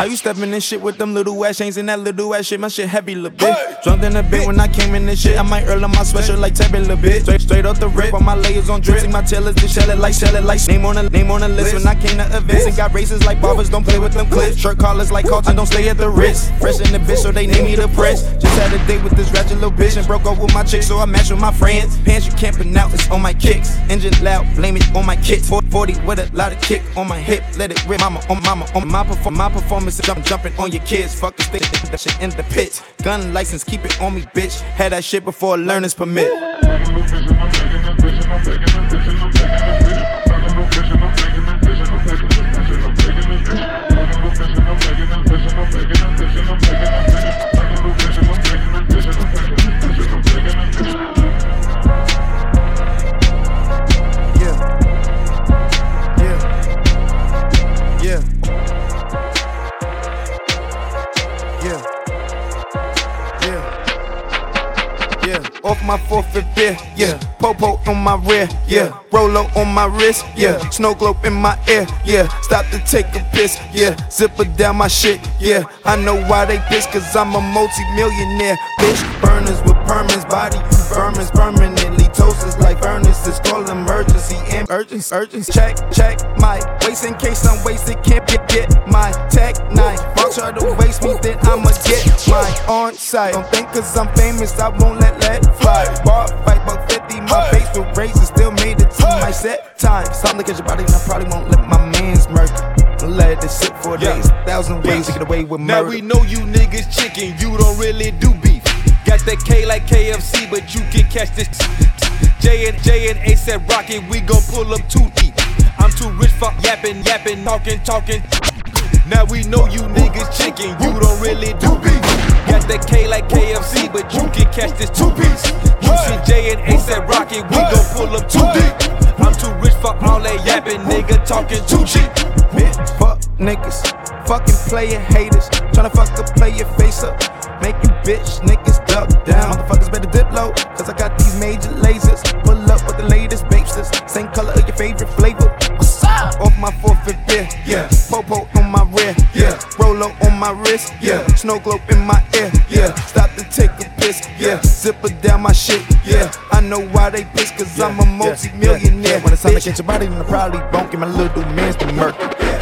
How you stepping in shit with them little ass chains and that little ass shit? My shit heavy, little bitch. Drunk in a bit when I came in this shit. I might earl on my sweatshirt like Tevin, little bitch. Straight, straight off the rip, all my layers on drip. See my tailors to shell it like, shell it like. Name on the name on the list. When I came to events and got races like barbers, don't play with them clips. Shirt collars like Carlton, don't stay at the wrist. Fresh in the bitch, so they name me the press. Just had a date with this ratchet little bitch and broke up with my chick, so I match with my friends. Pants you can't pronounce, it's on my kicks. Engine loud, blame it on my kicks. 40 with a lot of kick on my hip, let it rip. Mama on mama on my perform my performance is jump, jumping on your kids. Fuck that shit in the pits. Gun license, keep it on me, bitch. Had that shit before learner's permit. Off my fifth beer, yeah. Popo on my rear, yeah. Rolo on my wrist, yeah. Snow globe in my ear, yeah. Stop to take a piss, yeah. Zipper down my shit, yeah. I know why they piss, cause I'm a multi-millionaire, bitch. Burners with permits, body vermins permanently. Toasters like furnaces, call emergency. Urgency, urgency. Check, check my waist in case I'm wasted. Can't get, get my tech nine. Try to waste me, then I'ma get my on site. Don't think cause I'm famous, I won't let let fly. Bar fight, buck 50, my face with razors still made it to my set time. Stop looking at your body, and I probably won't let my man's murder. Let it sit for yeah. days, thousand ways to get away with murder. Now we know you niggas chicken, you don't really do beef. Got that K like KFC, but you can catch this. J and J and ASAP Rocky, we gon' pull up too deep. I'm too rich for yapping, yapping, talking, talking. Now we know you niggas chicken, you don't really do beef. Got that K like KFC, but you can catch this two piece. Juicy J and ASAP Rocky, we gon' pull up too deep. I'm too rich for all that yapping, nigga talking too cheap. Bitch, fuck niggas, fucking player haters, tryna fuck the player face up. Make you bitch niggas down. Motherfuckers better dip low, cause I got these major lasers. Pull up with the latest babesters. Same color of your favorite flavor. What's up? Off my fourth and fifth, yeah. Popo on my rear, yeah. Rolo on my wrist, yeah. Snow globe in my ear, yeah. Stop to take a piss, yeah. Zipper down my shit, yeah. I know why they piss, cause I'm a multi millionaire. When it's time to catch your body, then I probably won't get my little man's to murder.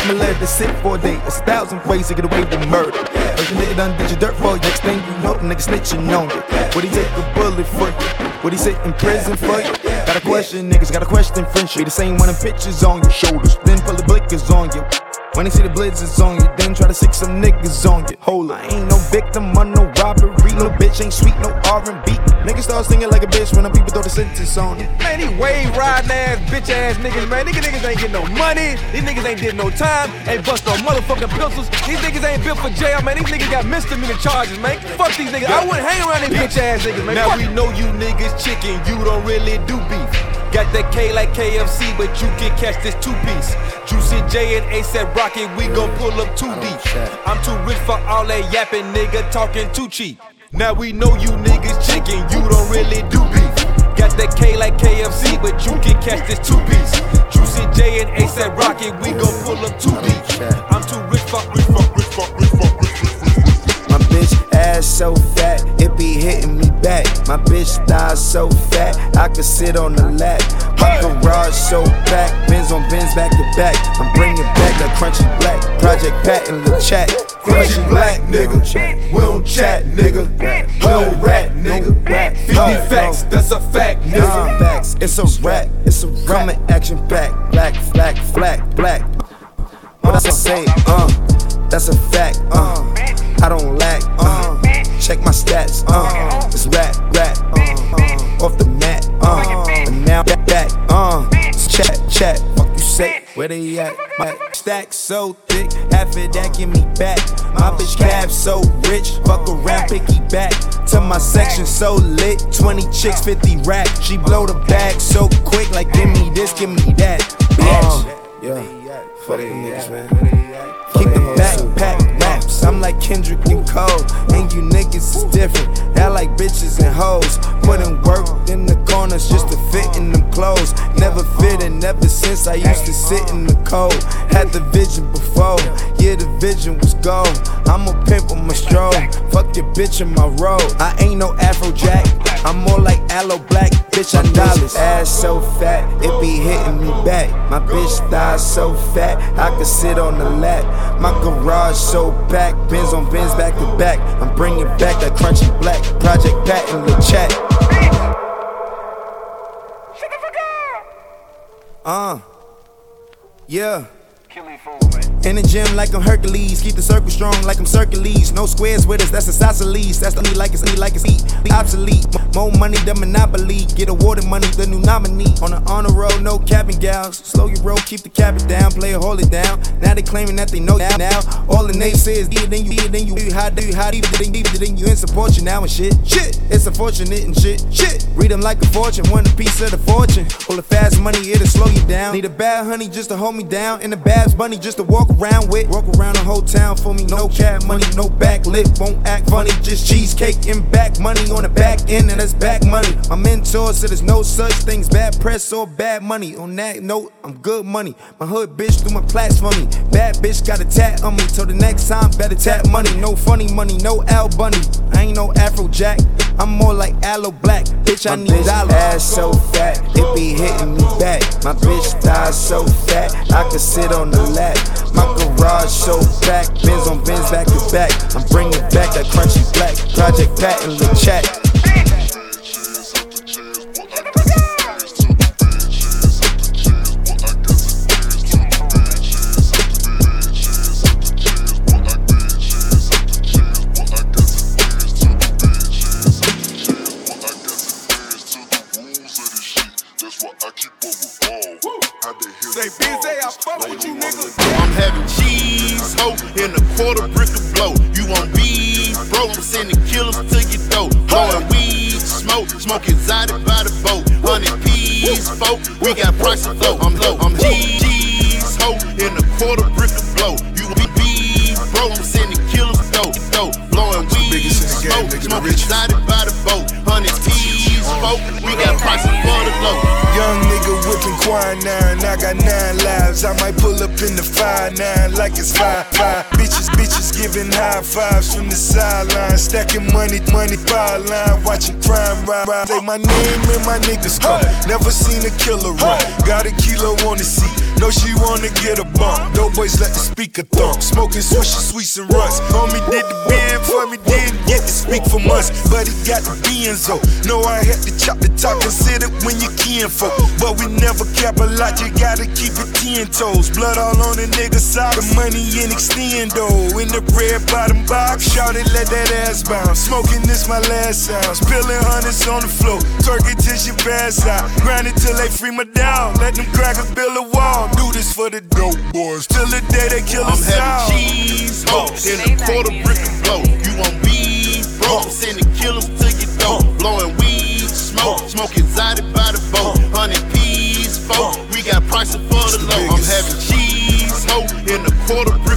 I'ma let it sit for a day. It's a thousand ways to get away with murder. If First nigga done did your dirt for you. Next thing you know, the nigga snitching on you. Would he take a bullet for you? Would he sit in prison for you? Got a question, niggas got a question, friendship. Be the same when the pictures on your shoulders. Then pull the blickers on you. When they see the blizzards on you, then try to stick some niggas on you. Hold up, I ain't no victim of no robbery. No bitch ain't sweet, no R&B. Niggas start singing like a bitch when the people throw the sentence on you. Man, these wave riding ass, bitch ass niggas, man. These niggas ain't getting no money. These niggas ain't did no time. Ain't bust no motherfucking pistols. These niggas ain't built for jail, man. These niggas got misdemeanor charges, man. Fuck these niggas. I wouldn't hang around these bitch ass niggas, man. Now Fuck. we know you niggas chicken. You don't really do beef. Got that K like KFC, but you can catch this two piece. Juicy J and ASAP Rocky, we gon' pull up too deep. I'm too rich for all that yapping, nigga talking too cheap. Now we know you niggas chicken, you don't really do beef. Got that K like KFC, but you can catch this two piece. Juicy J and ASAP Rocky, we gon' pull up too deep. I'm too rich for rich for rich for rich for rich My bitch ass so fat, it be hitting me back. My bitch thighs so fat, I could sit on the lap. My garage so packed, Benz on Benz back to back. I'm bringing back that crunchy black, Project Pat and the chat. Crunchy black nigga, we don't chat nigga, we don't rat nigga. 50 facts, that's a fact nigga. Facts, it's a rap, it's a rap. action back, black, black, black, black. What I say, uh, that's a fact, uh, I don't lack, uh, check my stats, uh, it's rap, rap, uh, uh, off the mat, uh, and now back, back, uh, chat, chat, fuck you say, where they at, my stack so thick, half of that give me back, my bitch cab so rich, fuck around, picky back, to my section so lit, 20 chicks, 50 rack, she blow the bag so quick, like give me this, give me that, bitch, uh, yeah, fuck the niggas, man, keep the backpack, I'm like Kendrick and Cole, and you niggas is different. I like bitches and hoes, putting work in the corners just to fit in them clothes. Never fit and never since I used to sit in the cold. Had the vision before, yeah, the vision was gold. I'm a pimp on my stroll. Fuck your bitch in my road. I ain't no Afrojack. I'm more like Aloe Blacc, bitch. I dollars. Ass so fat, it be hitting me back. My bitch thighs so fat, I could sit on the lap. My garage so packed, Benz on Benz back to back. I'm bringing back that crunchy black. Project Pat in the chat. Uh, yeah. In the gym like I'm Hercules, keep the circle strong like I'm Hercules. No squares with us, that's a isosceles. That's the me like it's me like it's E. Obsolete. More money than Monopoly. Get awarded money, the new nominee. On the honor roll, no capping gals. Slow your roll, keep the cabin down, play it, hold it down. Now they claiming that they know now. now. All the naysayers, yeah, then you, yeah, then you, you, how do you, then you, then you in support you now and shit. Shit, it's unfortunate and shit. Shit, read them like a fortune, want a piece of the fortune. All the fast money, it'll slow you down. Need a bad honey just to hold me down, and a bad bunny just to walk around with. Walk around the whole town for me, no cat money, no back lip, won't act funny. Just cheesecake and back money on the back end, and that's back money. My mentor said there's no such things, bad press or bad money. On that note, I'm good money. My hood bitch threw my plats for me. Bad bitch got a tat on me, till the next time, better tap money. No funny money, no Al Bunny. I ain't no Afrojack, I'm more like Aloe Blacc. Bitch, I My need bitch dollars. ass so fat, it be hitting me back. My bitch thighs so fat, I could sit on the lap. My garage so packed, Benz on Benz back to back. I'm bringing back that crunchy black. Project Pat four and a quarter brick of blow. You won't be broke, I'm sending killers to your door. Blowing weed, smoke, smoke exotic by the boat. Hundred P's, folk, we got prices low. I'm low, I'm low. In the five nine like it's five five. Bitches, bitches giving high fives from the sideline, stacking money, money power line, watching crime ride. Say my name and my niggas come. Never seen a killer run. Got a kilo on the seat. Know she wanna get a bump. No boys let the speaker thump. Smoking swishes, sweets and runs. Homie did the band for me, didn't get to speak for months. But he got the Benzo. Know I had to chop the top, consider when you kin folk. But we never cap a lot, you gotta keep it ten toes. Blood all on the nigga side, the money in extendo. In the red bottom box, shout it, let that ass bounce. Smoking this my last sound. Spilling hundreds on the floor, it till she pass out. Grind it till they free my down. Let them crackers build a wall do this for the dope boys. Till the day they kill us I'm having cheese, hope, in a quarter brick of blow. You want beef, bro? I'm sending killers to your door. Blowing weed, smoke, smoking exotic by the boat. Hundred peas, folk, we got prices for the low. I'm having cheese, hope, in a quarter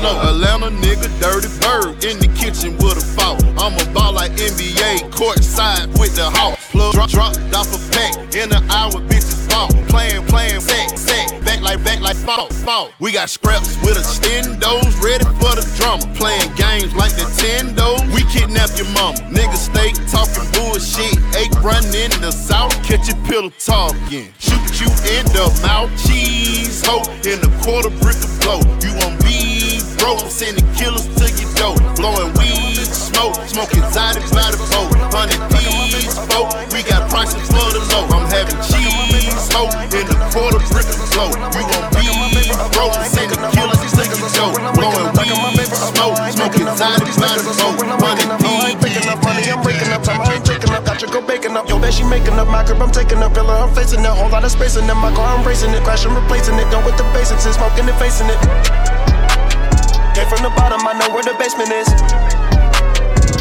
prices for the low. Atlanta nigga, dirty bird in the kitchen with a fault. I'm a ball like NBA, court side with the hawk. Plug drop, dropped off a pack in an hour, bitches fall. Playing, playing, sack, sack, back like, back like fall, fall. We got scraps with a stendos ready for the drama. Playing games like Nintendo. We kidnap your mama. Niggas stay talking bullshit. Eight running in the south, catch a pillow talking. Shoot you in the mouth, cheese, hoe, in a quarter brick of blow. You want beef, bro? I'm sending killers to your door. Blowing weed, smoke, smoking exotic by the boat. Hundred peas, folk, we got prices for the low. I'm having cheese, hoe, in a quarter brick of blow. You want beef, bro? I'm sending killers to your door. Blowing weed, smoke, smoking exotic by the boat. Hundred peas. I'm breaking up, time I ain't taking up, got you go baking up. Yo, that she making up, my crib, I'm taking up, pillar, I'm facing it, whole lot of space in it. My car, I'm racing it, crashing, replacing it, done with the basics, and smoking and facing it. Came from the bottom, I know where the basement is.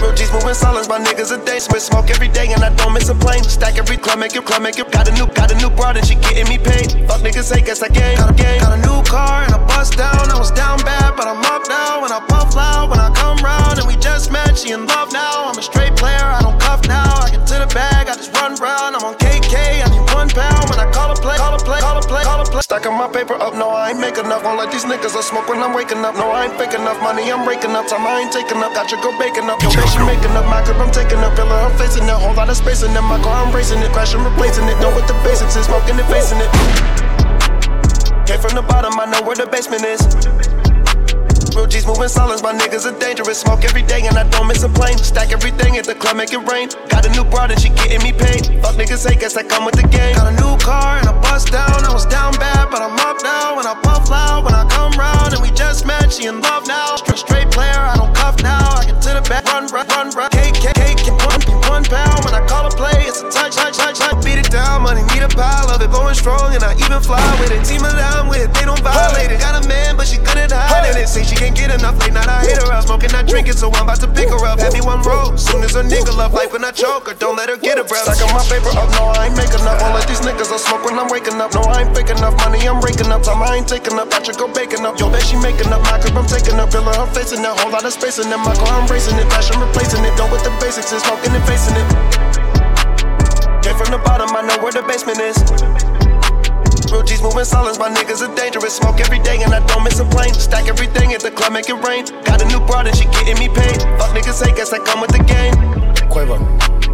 Real G's moving silence, my niggas a day. Spit smoke every day and I don't miss a plane. Stack every club, make it club, make it. Got a new, got a new broad and she getting me paid. Fuck niggas hate, guess I game. Got a game. Got a new car and I bust down. I was down bad, but I'm up now. When I puff loud, when I come round and we just met, she in love now. I'm a straight player, I don't cuff now. I get to the bag, I just run round. Stacking my paper up, no, I ain't make enough. Won't let these niggas I smoke when I'm waking up. No, I ain't fake enough. Money I'm raking up, time I ain't taking up. Got your girl baking up. Yo, bitch, making up. My crib I'm taking up. Feeling her facing it. Whole lot of space in it. My car I'm racing it. Crashing, replacing it. Know what the basics is. Smoking and facing it. Came from the bottom, I know where the basement is. Real G's moving silence, my niggas are dangerous. Smoke every day and I don't miss a plane. Stack everything at the club, make it rain. Got a new broad and she getting me paid. Fuck niggas hate, guess I come with the game. Got a new car and I bust down. I was down bad, but I'm up now. When I puff loud, when I come round and we just met, she in love now. Straight, straight player, I don't cuff now. I get to the back, run, run, run, run. Cake, one, one pound. When I call a play, it's a touch, touch, touch, touch. Beat it down, money need a pile of it. Going strong and I even fly with it. Team that I'm with, they don't violate it. Got a man, but she at hiding it. Say she can't get enough, late night I hit her up. Smoking, not drinking, so I'm about to pick her up. Me one roll. Soon as a nigga love life when I choke her, don't let her get a breath. Stacking my paper up, no, I ain't making up. All of these niggas I smoke when I'm waking up. No, I ain't fake enough. Money I'm raking up. Time I ain't taking up. I should go baking up. Yo, bet she making up. My crib I'm taking up. Feeling her facing that whole lot of space in it. My car I'm racing it. Fashion replacing it. Done with the basics is smoking and facing it. Came from the bottom, I know where the basement is. Real G's moving silence, my niggas are dangerous. Smoke every day and I don't miss a plane. Stack everything at the club, make it rain. Got a new broad and she getting me paid. Fuck niggas hate, guess I come with the game. Quavo.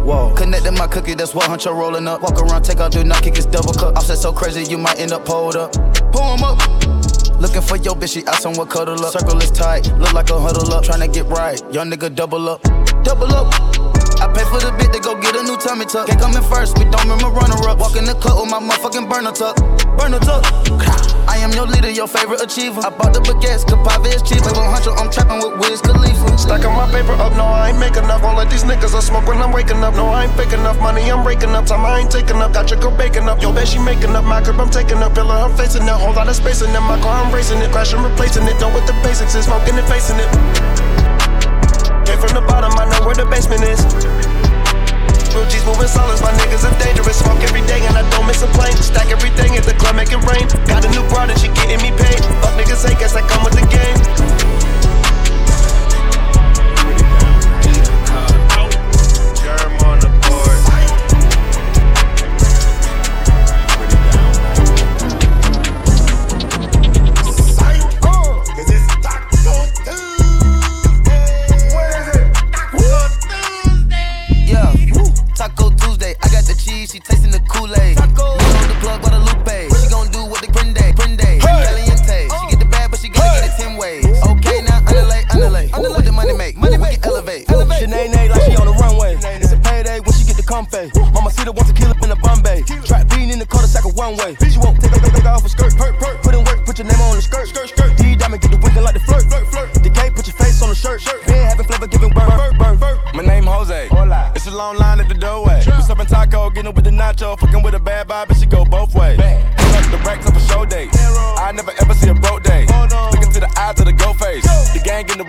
Whoa. Connecting my cookie, that's what huncho rolling up. Walk around, take out, do not kick his double cup. Offset so crazy, you might end up pulled up. Pull him up. Looking for your bitch, she out somewhere cuddle up. Circle is tight, look like a huddle up. Tryna get right, young nigga double up. Double up. Pay for the bit to go get a new tummy tuck. Can't come in first, we don't remember runner up. Walk in the club with my motherfucking burner tuck. Burner tuck. I am your leader, your favorite achiever. I bought the baguettes, Capave is cheaper. One hundred, I'm trapping with Wiz Khalifa. Stacking my paper up, no, I ain't making enough. All of these niggas I smoke when I'm waking up. No, I ain't fake enough. Money I'm raking up. Time I ain't taking up. Got your girl baking up. Yo, bet she making up. My crib I'm taking up. Feeling her facing it. Whole lot of space in it. My car I'm racing it. Crashing, replacing it. Done with the basics. Is smoking and facing it. Came from the bottom, I know where the basement is. Real G's moving silence, my niggas are dangerous. Smoke every day and I don't miss a plane. Stack everything at the club, make it rain. Got a new broad and she getting me paid. Fuck niggas hate, guess I come with the game. She tasting the Kool-Aid. Taco. on the plug, Guadalupe. She gon' do what the prende, prende. Caliente. She get the bad, but she gotta get it ten ways. Okay, now underlay, underlay. What the money make? Money we can elevate. elevate. Shanae like she on the runway. It's a payday when she get the comfy. Mama see the kill up in the Bombay. Trap bean in the cul-de-sac of one way. Getting with the nacho, fucking with a bad vibe, it should go both ways. Pull up the racks up a show day. I never ever see a broke day. Look into the eyes of the go face. The gang in the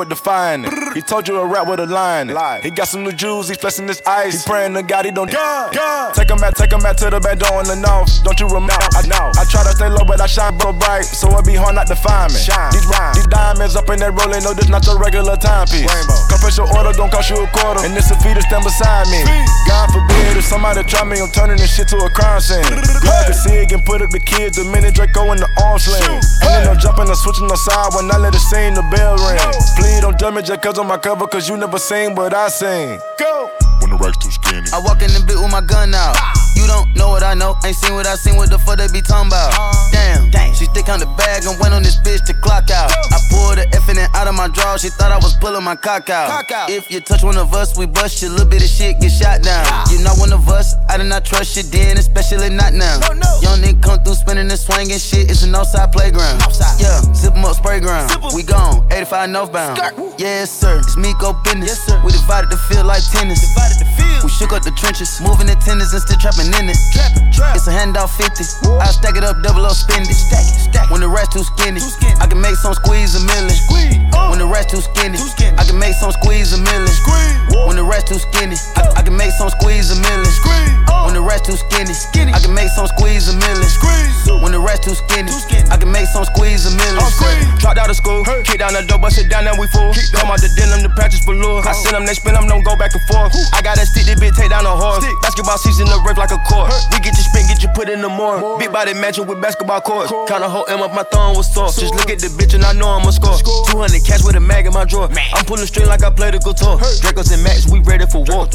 Back with the it. He told you a rap with a line it. He got some new jewels, he flexing this ice. He praying to God he don't Take him back, take him back to the bed door in the north. Don't you remember? I know. I try to stay low, but I shine so bright, so it be hard not to find me. These, these diamonds up in that rolling, no, this not your regular timepiece. Confess your order, don't cost you a quarter, and this a fee to stand beside me. God forbid if somebody try me, I'm turning this shit to a crime scene. To see it and put up the kids, the minute Draco in the arm sling. And then I'm jumping and switching the side when I let it sing, the bell ring. Please don't judge me just cause on my cover, cause you never seen what I seen. Go! When the racks too skinny. I walk in the bit with my gun out. You don't know what I know, ain't seen what I seen. What the fuck they be talking about? Damn, she thick, Count the bag and went on this bitch to clock out. I pulled the it out of my drawer. She thought I was pulling my cock out. If you touch one of us, we bust you. Little bit of shit get shot down. You not one of us, I did not trust you then, especially not now. Young nigga come through spinning and swinging shit. It's an outside playground. Yeah, zip 'em up, Sprayground. We gone, 85 northbound. Yes, sir. It's me go business. We divided the field like tennis. We shook up the trenches, moving the tennis and still trapping in it. It's a handout 50. I stack it up, double up, spend it. When the rest too skinny, I can make some squeeze a million. When the rest too skinny, I can make some squeeze a million. When the rest too skinny, I, can make some squeeze a million. When the rest too skinny, I can make some squeeze a million. When the rest too skinny, I can make some squeeze a million. Dropped out of school, kick down the door, bust it down, and we full. Come out the denim, the patches below. I send them, they spin them, don't go back and forth. I got that stick, this bitch take down a horse. Basketball season, the rip like a court. We get you spin, get you put in the morning. Big body mansion with basketball courts. Kinda hold M up, my thumb was sore. Just look at the bitch and I know I'ma score. 200 cash with a mag in my drawer. I'm pulling straight like I played a guitar. Dracos and Max, we ready for war.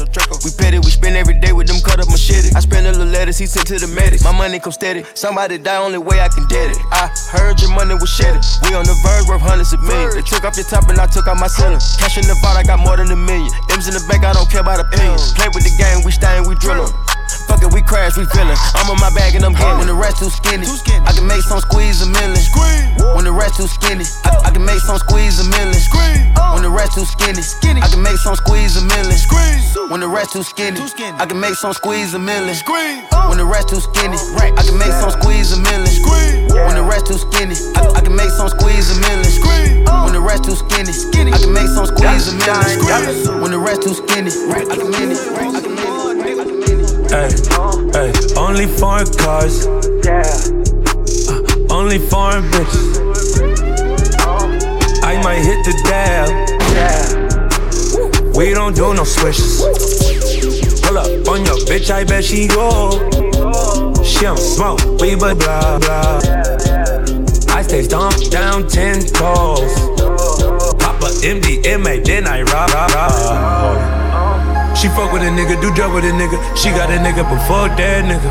We petty, we spend every day with them cut up machete. I spend a little letters, he sent to the medics. My money come steady. Somebody die, only way I can get it. I heard your money was shedded. We on the verge, worth hundreds of millions. They took off your top and I took out my ceiling. Cash in the vault, I got more than a million. M's in the bank, I don't care about opinions. Play with the game, we staying, we drillin'. Fuck it, we crash, we feelin'. I'm on my bag and I'm getting. When the rest too skinny, I can make some squeeze a million. When the rest too skinny, I, I can make some squeeze a million. When the rest too skinny, I can make some squeeze a million. When the rest too skinny, I can make some squeeze a million. When the rest too skinny, I can make some squeeze a million. When the rest too skinny, I, I can make some squeeze a million. When the rest too skinny, I can make some squeeze a million. When the rest too skinny, I can make it. Hey, hey, only foreign cars. Uh, only foreign bitches. I might hit the dab. Yeah. We don't do no swishes. Pull up on your bitch, I bet she go. She don't smoke, we but blah blah. I stay stomped down ten toes. Pop a MDMA, then I rob, rob, rob. She fuck with a nigga, do drug with a nigga. She got a nigga, but fuck that nigga.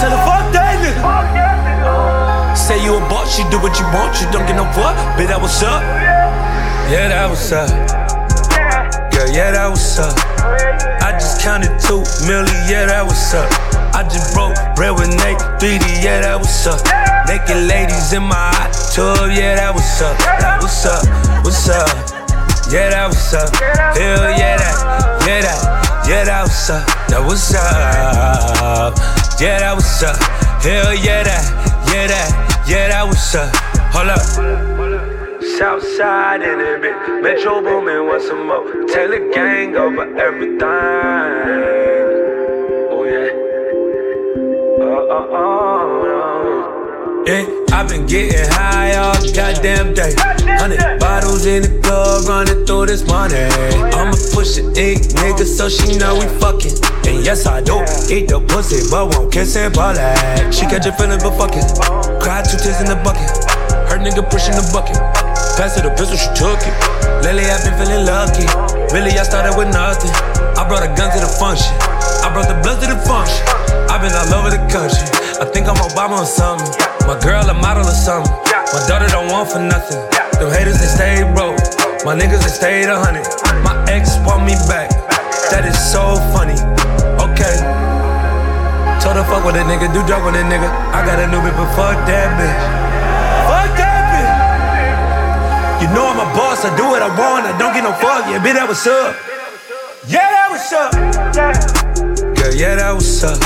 Tell her fuck that nigga. Say you a boss, she do what you want, you don't get no fuck. Bitch, that was up? Yeah, that was up. Girl, yeah, that was up. I just counted two million, yeah, that was up. I just broke bread with Nate, 3D, yeah, that was up. Naked ladies in my hot tub, yeah, that was up. That was up, what's up? Yeah, that was up. Hell yeah, that, yeah, that, yeah, that was up. That was up. Yeah, that was up. Hell yeah, that, yeah, that, yeah, that was up. Hold up. Southside in it, bitch. Metro Boomin, want some more? Tell the gang over everything. Oh yeah. Uh uh uh. Yeah, I've been getting high all goddamn day. Hundred bottles in the club, running through this money. Oh, I'ma push the ink, nigga, so she know we fucking. And yes, I do eat the pussy, but won't kiss it, but like she catch a feeling, but fucking. Uh-huh. Cry two tears in the bucket. Her nigga pushing the bucket. Pass her the pistol, she took it. Lately, I've been feeling lucky. Really, I started with nothing. I brought a gun to the function. I brought the blood to the function. I've been all over the country. I think I'm Obama or something. My girl a model or something. My daughter don't want for nothing. Them haters, they stay broke. My niggas, they stayed a hundred. My ex want me back. That is so funny. Okay. Told her fuck with a nigga, do drug with a nigga. I got a new bitch, but fuck that bitch. Fuck that bitch. You know I'm a boss, I do what I want, I don't get no fuck. Yeah, bitch, that was up. Yeah, that was up. Girl, yeah, that was up.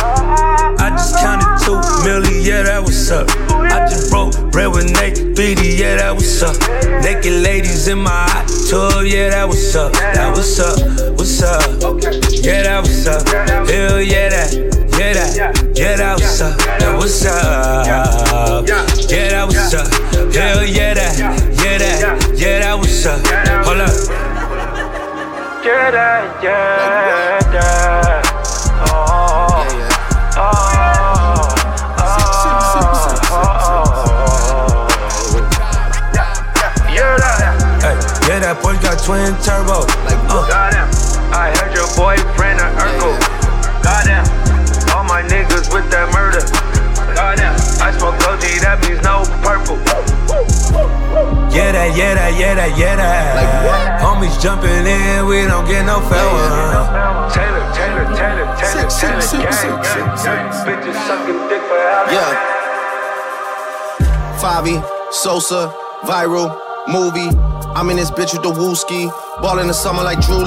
I just counted two million, yeah, that was up. I just broke bread with Nate, 3D, yeah, that was up. Naked ladies in my hot tub, yeah, that was up. That was up, what's up? Yeah, that was up. Hell yeah, that, yeah, that, yeah, that was up. That was up. Yeah, that was up. Hell yeah, that, yeah, that, yeah, that was up. Hold up. Yeah, that, yeah, that boy got twin turbo. Like, uh. Goddamn, I heard your boyfriend an Urkel. Goddamn, all my niggas with that murder. Goddamn, I smoke OG, that means no purple. Yeah, that, yeah, that, yeah, that, yeah, that. Like what? Homies jumping in, we don't get no farewell. Taylor, Taylor, Taylor, Taylor, Taylor, gang, gang, gang. Bitches sucking dick for hours. Yeah. Favi, Sosa, viral, movie. I'm in this bitch with the wooski. Ball in the summer like Drew.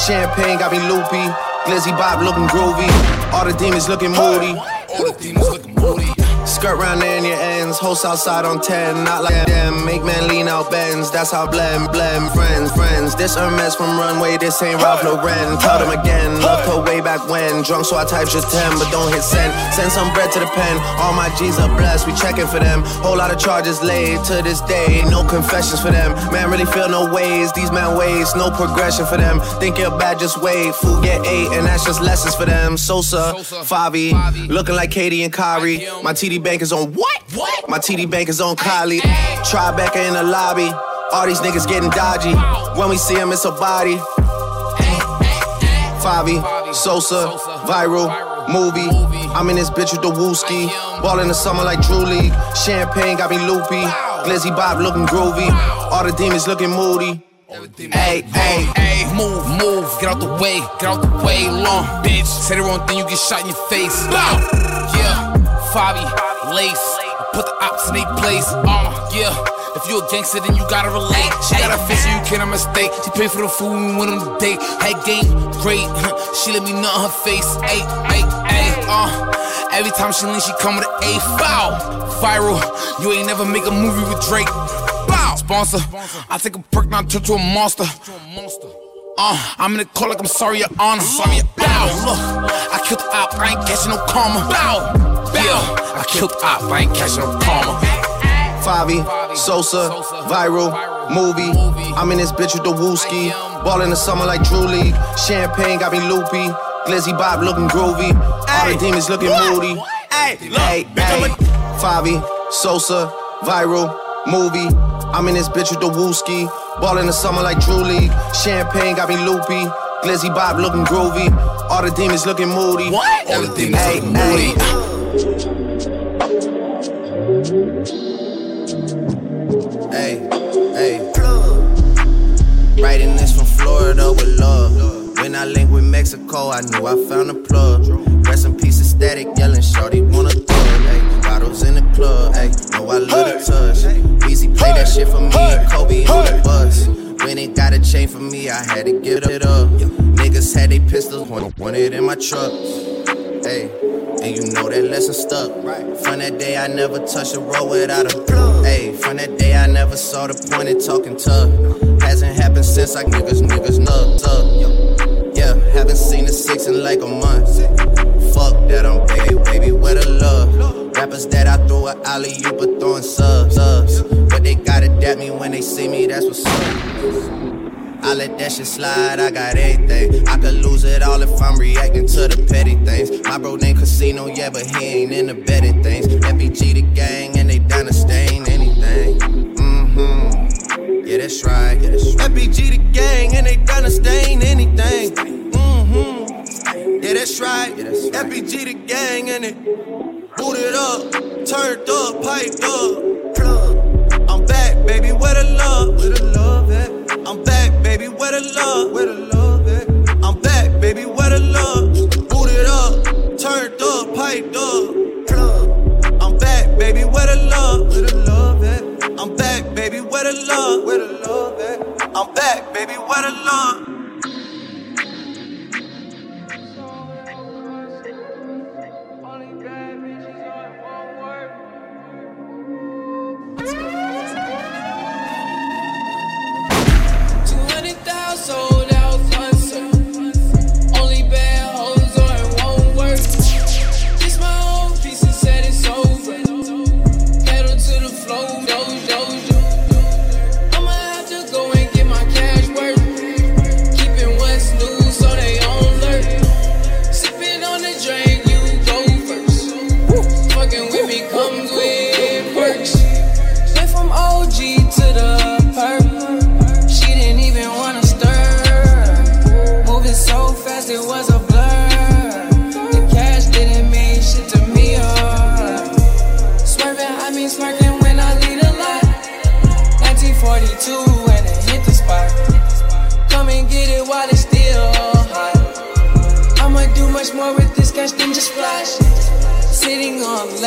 Champagne got me loopy. Glizzy Bob looking groovy. All the demons looking moody. All the demons looking moody. Skirt round in your ends, host outside on 10, not like them. Make man lean out bends, that's how blend, blend. Friends, friends, this Hermes from Runway, this ain't Ralph Lauren. Tell them again, loved her way back when. Drunk, so I type just 10, but don't hit send. Send some bread to the pen, all my G's are blessed, we checking for them. Whole lot of charges laid to this day, no confessions for them. Man, really feel no ways, these man ways, no progression for them. Think you're bad, just wait. Food get eight, and that's just lessons for them. Sosa, Favi, looking like KD and Kyrie. My TD bank is on what? What? My TD bank is on Kylie. Tribeca in the lobby. All these niggas getting dodgy. When we see them, it's a body. Favi, Sosa, viral, movie. I'm in this bitch with the wooski. Ball in the summer like Drew League. Champagne got me loopy. Glizzy Bob looking groovy. All the demons looking moody. Hey, hey, hey, move, move, get out the way, get out the way, long bitch. Say the wrong thing, you get shot in your face. Bow, yeah, Favi, lace, I put the ops in their place. Uh, yeah, if you a gangster, then you gotta relate. She got a face, so you can't mistake. She paid for the food when we went on the date. Had game, great. she let me nut her face. Hey, hey, hey, uh. Every time she lean, she come with an A foul. Viral, you ain't never make a movie with Drake. Bow. Sponsor, I take a perk, now turn to a monster. Uh, I'm in the court like I'm sorry, your honor. Sorry, your bow. Look, I killed the op, I ain't catching no karma. Bow. Yeah, I killed the op, I ain't catching no karma. Favi, Sosa, viral, movie. I'm in this bitch with the wooski. Ball in the summer like Drew League. Champagne got me loopy. Glizzy Bob looking groovy. All the demons looking moody. Hey, hey, hey. Favi, Sosa, viral, movie. I'm in this bitch with the wooski. Ball in the summer like Drew League. Champagne got me loopy. Glizzy Bob looking groovy. All the demons looking moody. What? All the demons Hey, looking hey. Hey. Writing this from Florida with love. When I linked with Mexico, I knew I found a plug. Rest in peace, static yelling, shorty wanna thug. Hey, bottles in the club. Hey, know I love the touch. Easy play that shit for me and Kobe on the bus. When it got a chain for me, I had to give it up. Niggas had they pistols, wanted in my truck. Hey, and you know that lesson stuck. From that day, I never touched a road without a plug. Hey, from that day, I never saw the point in talking tough. Hasn't happened since I niggas, niggas nuts up. Yeah, haven't seen a six in like a month. Fuck that, I'm baby, baby, where the love? Rappers that I throw a alley you but throwing subs, subs. But they gotta dap me when they see me, that's what's up. I let that shit slide, I got everything. I could lose it all if I'm reacting to the petty things. My bro named Casino, yeah, but he ain't in the betting things. FBG the gang, and they down to stain anything. Mm-hmm. Yeah, that's right. Yeah, that's right. FBG the gang, and they down to stain anything. Mm-hmm. Yeah, that's right. Yeah, that's right. FBG the gang, and it booted up, turned up, piped up. I'm back, baby, where the love? Where the love at? I'm back, where the love? Where the love? I'm back, baby, where the love? Booted up, turned up, piped up. I'm back, baby, where the love? Where the love? I'm back, baby, where the love? Where the love? I'm back, baby, where the love?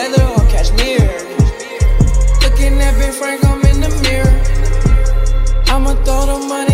leather or cashmere. Looking at Ben Frank, I'm in the mirror. I'ma throw the money.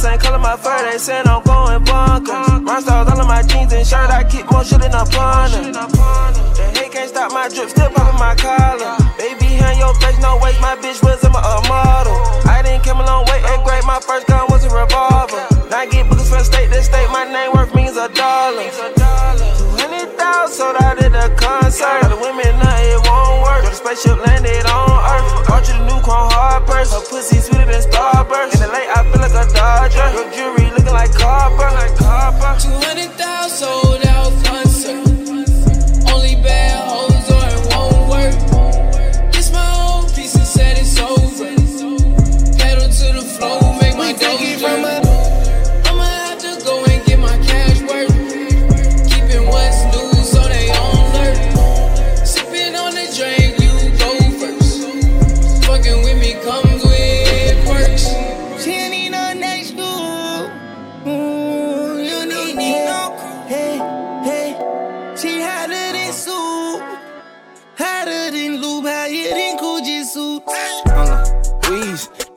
Same color, my fur, they saying I'm going bonkers. Rhinestone all of my jeans and shirt, I keep more shit in a punter. The hate can't stop my drip, still popping my collar. Baby, hand your face, no waste, my bitch was in my a model. I didn't come a long way, eighth grade, my first gun was a revolver. Now I get bookings from state to state, my name worth millions of dollars. 200,000 sold out at the concert. Tell the women, nah, it won't work. The spaceship landed on Earth. You the new Chrome Hearts purse. Her pussy sweeter than Starburst. In the late, I feel like a Dodger. Your jewelry looking like copper. Like copper. 200,000 sold out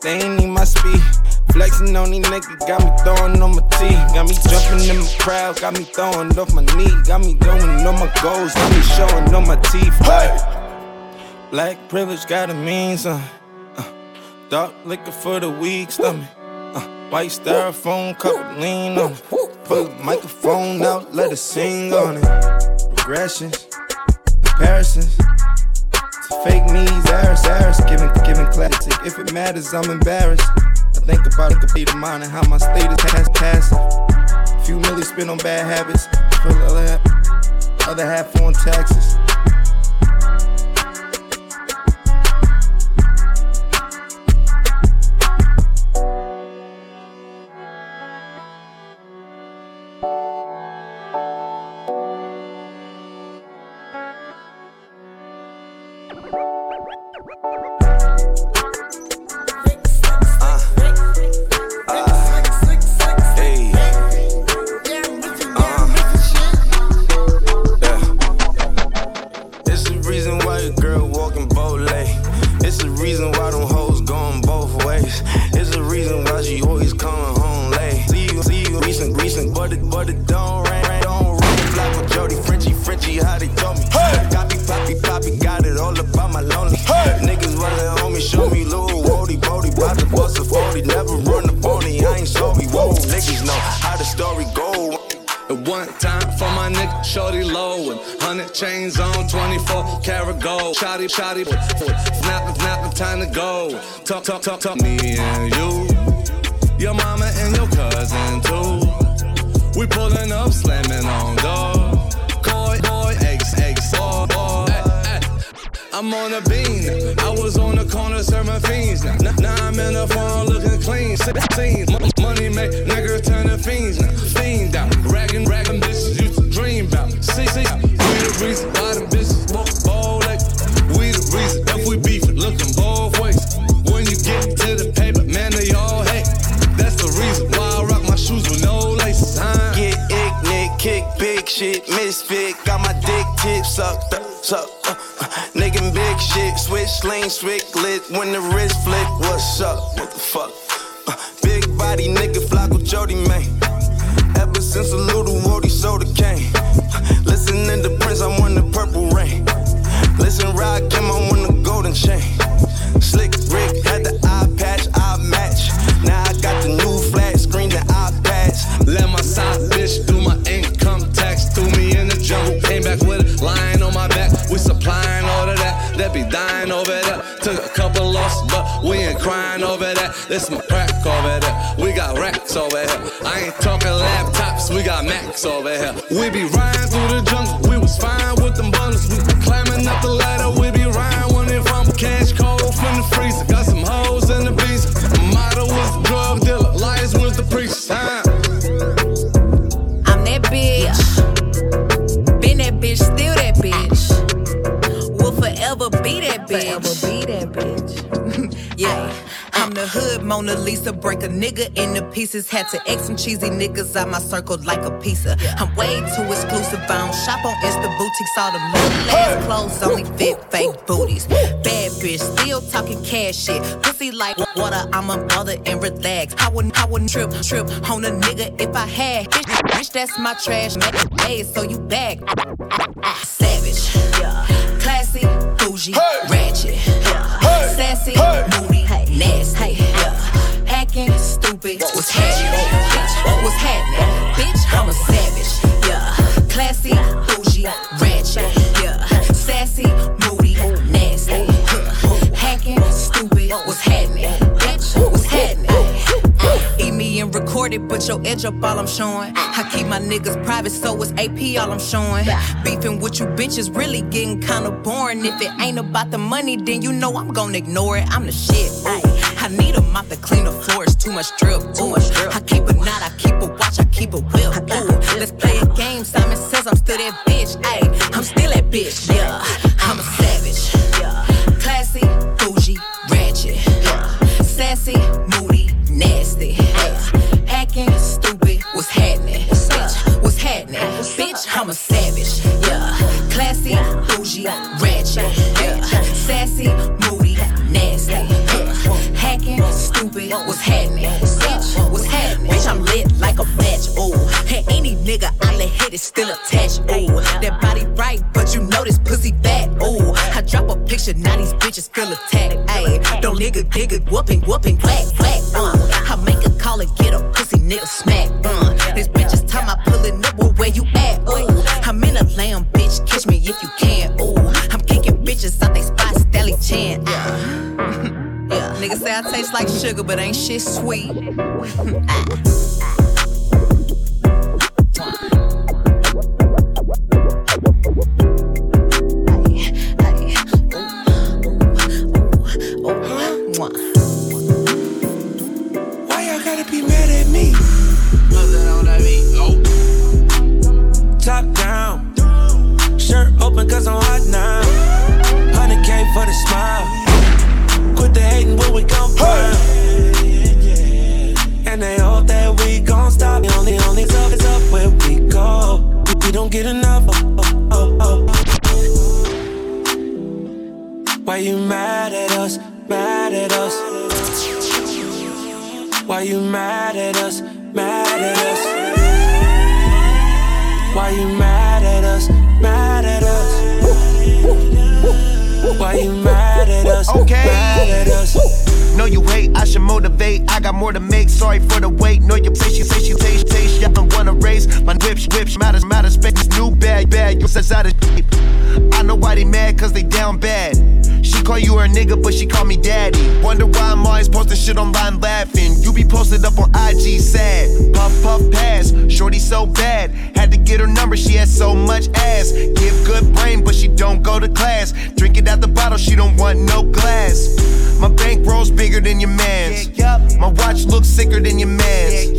they ain't need my speed. Flexing on these niggas, got me throwing on my teeth. Got me jumping in the crowd, got me throwing off my knee. Got me doing on my goals, got me showing on my teeth. Like, black privilege gotta mean something. Uh, dark liquor for the weak stomach. Uh, white styrofoam cup lean on it. Pull the microphone out, let it sing on it. Regressions, comparisons. Fake knees, Aris, Aris, giving, giving classic. If it matters, I'm embarrassed. I think about it, complete of mine and how my status has passive. Few million spent on bad habits, other half on taxes. Talk, talk, talk. Me shit, misfit. Got my dick tip sucked up, sucked up. Uh, nigga, big shit, switch lane, switch lit. When the wrist flick, what's up? What the fuck? Uh, big body nigga, flock with Jody, man. Ever since a little Wody soda came. Uh, Listening to Prince, I want the purple rain. Listen, Rakim, I want the golden chain. Over that. This my crack over there. We got racks over here. I ain't talking laptops, we got Macs over here. We be riding through the jungle, we was fine with them bundles. We hood, Mona Lisa. Break a nigga into pieces. Had to X some cheesy niggas out my circle like a pizza. I'm way too exclusive. I don't shop on Insta boutiques. All the ass clothes only fit fake booties. Bad bitch, still talking cash shit. Pussy like water. I'm a mother and relax. I wouldn't, I wouldn't trip, trip on a nigga if I had. Bitch, bitch that's my trash. Hey, so you back. Savage. Yeah. Classy, bougie, ratchet. Sassy, moody, nasty. Yeah. Acting stupid. What's happening? Bitch, what's happening? Bitch, I'm a it, but your edge up all I'm showing. I keep my niggas private, so it's AP all I'm showing. Beefing with you bitches really getting kinda boring. If it ain't about the money, then you know I'm gonna ignore it. I'm the shit. Ooh. I need a mop to clean the floors, too much drip. Ooh. I keep a knot, I keep a watch, I keep a whip. Ooh. Let's play a game. Simon says I'm still that bitch. Ayy, I'm still that bitch. Yeah, I'm a savage. Yeah, classy, bougie, ratchet. Yeah, sassy, moody, nasty. Yeah, hacking, stupid. What's happening? Bitch, what's happening? Bitch, I'm lit like a match. Ooh, and any nigga I let hit is still attached. Ooh, that body right, but you know this pussy fat. Ooh, I drop a picture, now these bitches feel attacked. Ayy, don't nigga, nigga, whooping, whooping, whack, whack. Uh, I taste like sugar, but ain't shit sweet. Ah. And they hope that we gon' stop. The only, only up is up where we go. We, we don't get enough. Oh, oh, oh. Why you mad at us? Mad at us? Why you mad at us? Mad at us? Why you mad at us? Mad at us? Why you mad at us? Okay. Mad at us? Know you hate, I should motivate. I got more to make. Sorry for the wait. Know you say she say she say she say don't wanna race. My whip whip matters matter space. New bag bag. You says out of shape. I know why they mad cause they down bad. She call you her nigga, but she call me daddy. Wonder why I'm always posting shit online laughing. You be posted up on IG sad. Puff puff pass. Shorty so bad. Had to get her number, she has so much ass. Give good brain, but she don't go to class. Drink it out the bottle, she don't want no glass. My bankroll's bigger than your man's. My watch looks sicker than your man's.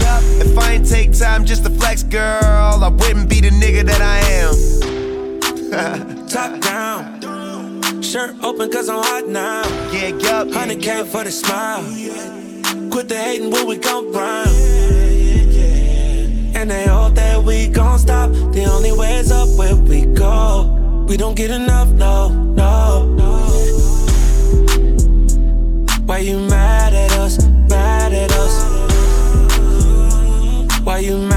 If I ain't take time just to flex, girl, I wouldn't be the nigga that I am. Top down, shirt open cause I'm hot now. Yeah, yup. 100k for the smile. Quit the hating when we gon' rhyme. And they hope that we gon' stop. The only way is up where we go. We don't get enough, no, no. Why you mad at us? Mad at us? Why you mad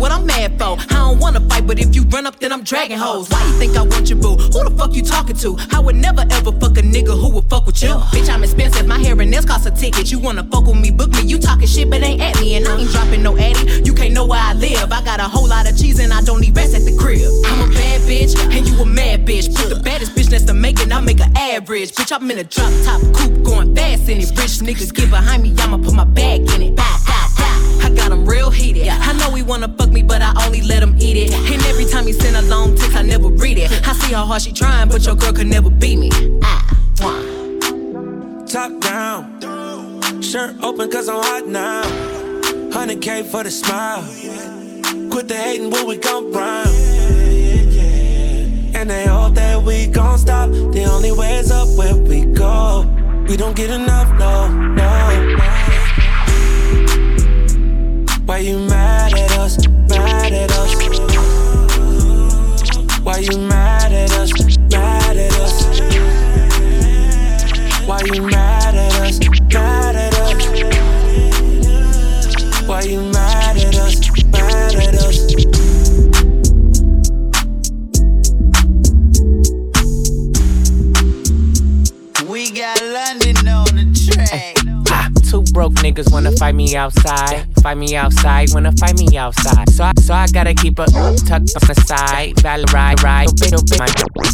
what I'm mad for? I don't wanna fight, but if you run up, then I'm dragging hoes. Why you think I want your boo? Who the fuck you talking to? I would never ever fuck a nigga who would fuck with you. Bitch, I'm expensive, my hair and nails cost a ticket. You wanna fuck with me, book me. You talking shit, but ain't at me, and I ain't dropping no addy. You can't know where I live. I got a whole lot of cheese, and I don't need rest at the crib. I'm a bad bitch, and you a mad bitch. Put the baddest bitch next to making, I make an average. Bitch, I'm in a drop top coupe, going fast in it. Rich niggas get behind me, I'ma put my bag in it. I got 'em real heated. I know he wanna fuck me, but I only let him eat it. And every time he send a long text, I never read it. I see how hard she trying, but your girl could never beat me. Mwah. Top down, shirt open cause I'm hot now. 100K for the smile. Quit the hating, what we gon' rhyme. And they hope that we gon' stop. The only way is up where we go. We don't get enough, no, no. Why you mad at us? Mad at us? Why you mad at us? Mad at us? Why you mad at us? Mad at us? Why you mad at us? Mad at us? We got London on the track. Two broke niggas wanna fight me outside. Fight me outside, wanna fight me outside. So I, so I gotta keep her tucked on the side. Val ride, ride, bit, my